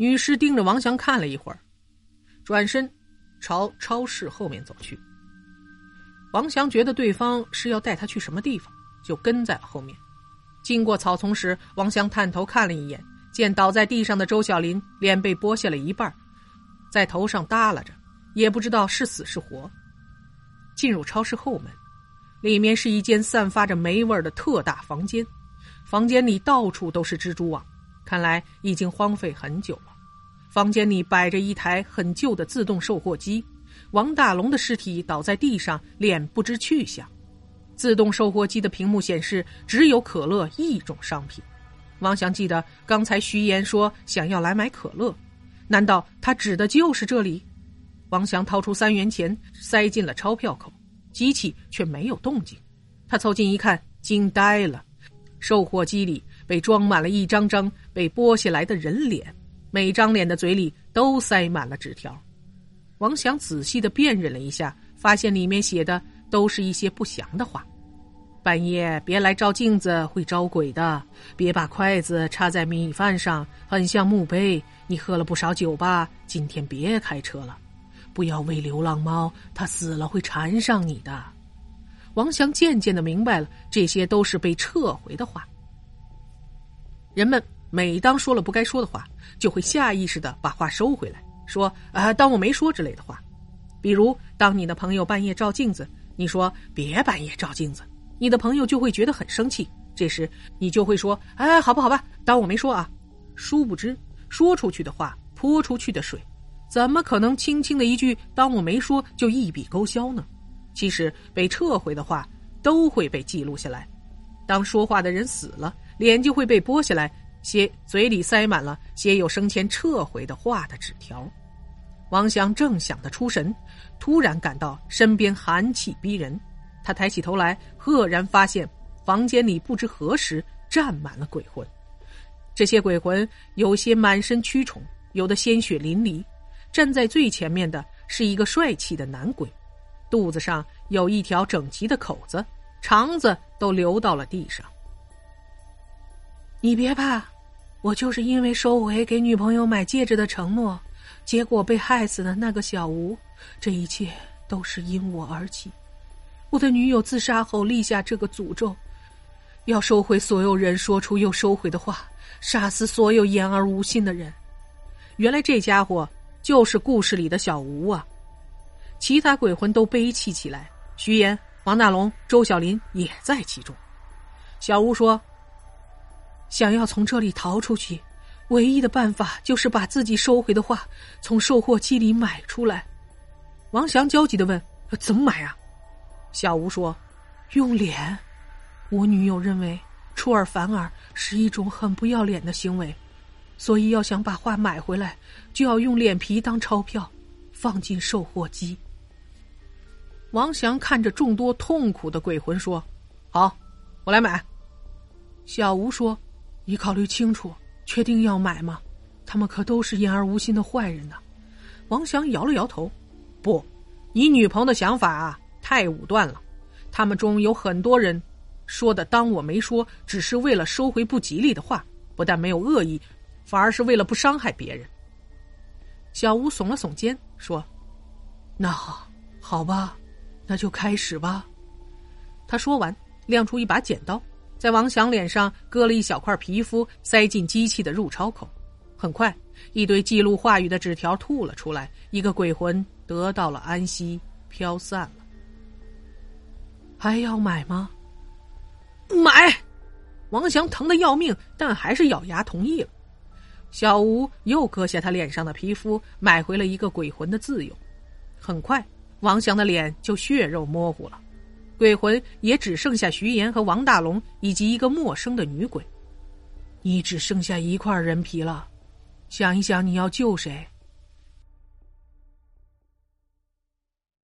女尸盯着王翔看了一会儿，转身朝超市后面走去。王翔觉得对方是要带他去什么地方，就跟在了后面。经过草丛时，王翔探头看了一眼，见倒在地上的周小林脸被剥下了一半，在头上耷拉着，也不知道是死是活。进入超市后门，里面是一间散发着霉味的特大房间，房间里到处都是蜘蛛网。看来已经荒废很久。房间里摆着一台很旧的自动售货机，王大龙的尸体倒在地上，脸不知去向。自动售货机的屏幕显示只有可乐一种商品。王翔记得刚才徐岩说想要来买可乐，难道他指的就是这里？王翔掏出三元钱塞进了钞票口，机器却没有动静。他凑近一看，惊呆了，售货机里。被装满了一张张被剥下来的人脸，每张脸的嘴里都塞满了纸条。王祥仔细的辨认了一下，发现里面写的都是一些不祥的话：“半夜别来照镜子，会招鬼的；别把筷子插在米饭上，很像墓碑；你喝了不少酒吧，今天别开车了；不要喂流浪猫，它死了会缠上你的。”王翔渐渐的明白了，这些都是被撤回的话。人们每当说了不该说的话，就会下意识的把话收回来，说啊，当我没说之类的话。比如，当你的朋友半夜照镜子，你说别半夜照镜子，你的朋友就会觉得很生气。这时，你就会说，哎，好吧，好吧，当我没说啊。殊不知，说出去的话泼出去的水，怎么可能轻轻的一句“当我没说”就一笔勾销呢？其实，被撤回的话都会被记录下来。当说话的人死了。脸就会被剥下来，写嘴里塞满了写有生前撤回的话的纸条。王祥正想得出神，突然感到身边寒气逼人。他抬起头来，赫然发现房间里不知何时站满了鬼魂。这些鬼魂有些满身蛆虫，有的鲜血淋漓。站在最前面的是一个帅气的男鬼，肚子上有一条整齐的口子，肠子都流到了地上。你别怕，我就是因为收回给女朋友买戒指的承诺，结果被害死的那个小吴。这一切都是因我而起。我的女友自杀后立下这个诅咒，要收回所有人说出又收回的话，杀死所有言而无信的人。原来这家伙就是故事里的小吴啊！其他鬼魂都悲泣起来，徐岩、王大龙、周小林也在其中。小吴说。想要从这里逃出去，唯一的办法就是把自己收回的话从售货机里买出来。王翔焦急的问：“怎么买啊？”小吴说：“用脸。我女友认为出尔反尔是一种很不要脸的行为，所以要想把画买回来，就要用脸皮当钞票，放进售货机。”王翔看着众多痛苦的鬼魂说：“好，我来买。”小吴说。你考虑清楚，确定要买吗？他们可都是言而无信的坏人呢。王翔摇了摇头，不，你女朋友的想法啊太武断了。他们中有很多人说的“当我没说”，只是为了收回不吉利的话，不但没有恶意，反而是为了不伤害别人。小吴耸了耸肩，说：“那好，好吧，那就开始吧。”他说完，亮出一把剪刀。在王翔脸上割了一小块皮肤，塞进机器的入钞口。很快，一堆记录话语的纸条吐了出来，一个鬼魂得到了安息，飘散了。还要买吗？买！王翔疼得要命，但还是咬牙同意了。小吴又割下他脸上的皮肤，买回了一个鬼魂的自由。很快，王翔的脸就血肉模糊了。鬼魂也只剩下徐岩和王大龙以及一个陌生的女鬼，你只剩下一块人皮了，想一想你要救谁？